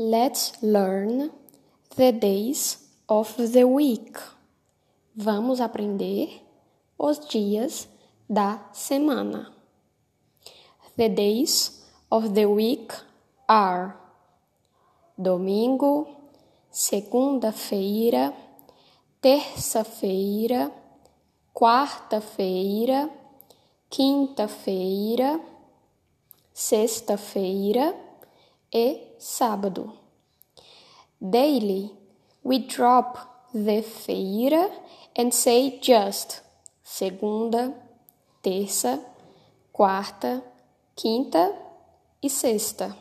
Let's learn the days of the week. Vamos aprender os dias da semana. The days of the week are domingo, segunda-feira, terça-feira, quarta-feira, quinta-feira, sexta-feira e sábado. Daily, we drop the feira and say just segunda, terça, quarta, quinta e sexta.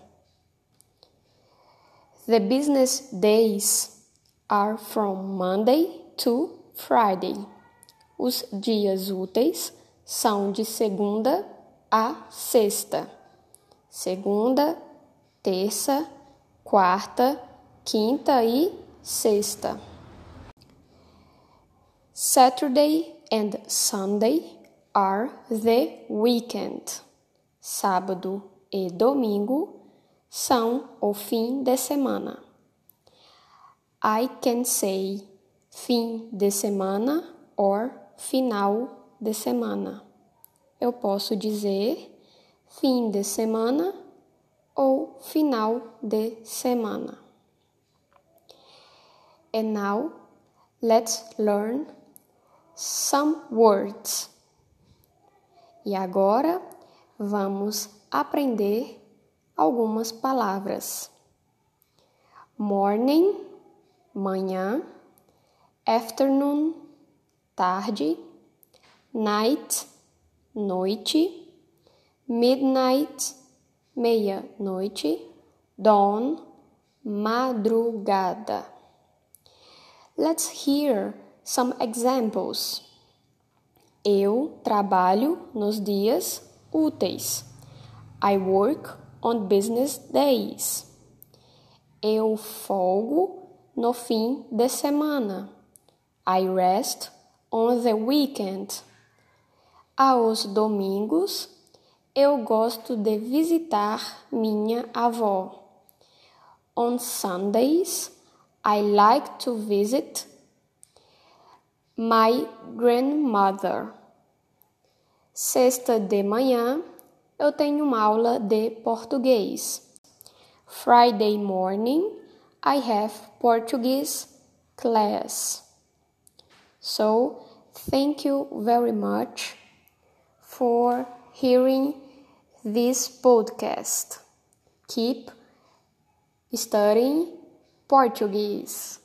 The business days are from Monday to Friday. Os dias úteis são de segunda a sexta. Segunda, terça, quarta, quinta e sexta. Saturday and Sunday are the weekend. Sábado e domingo são o fim de semana. I can say fim de semana or final de semana. Eu posso dizer fim de semana ou final de semana. And now let's learn some words. E agora vamos aprender algumas palavras. Morning, manhã, afternoon, tarde, night, noite, midnight, meia-noite, dawn, madrugada. Let's hear some examples. Eu trabalho nos dias úteis. I work on business days. Eu folgo no fim de semana. I rest on the weekend. Aos domingos eu gosto de visitar minha avó. On Sundays, I like to visit my grandmother. Sexta de manhã, eu tenho uma aula de português. Friday morning, I have Portuguese class. So, thank you very much for hearing this podcast. Keep studying Portuguese.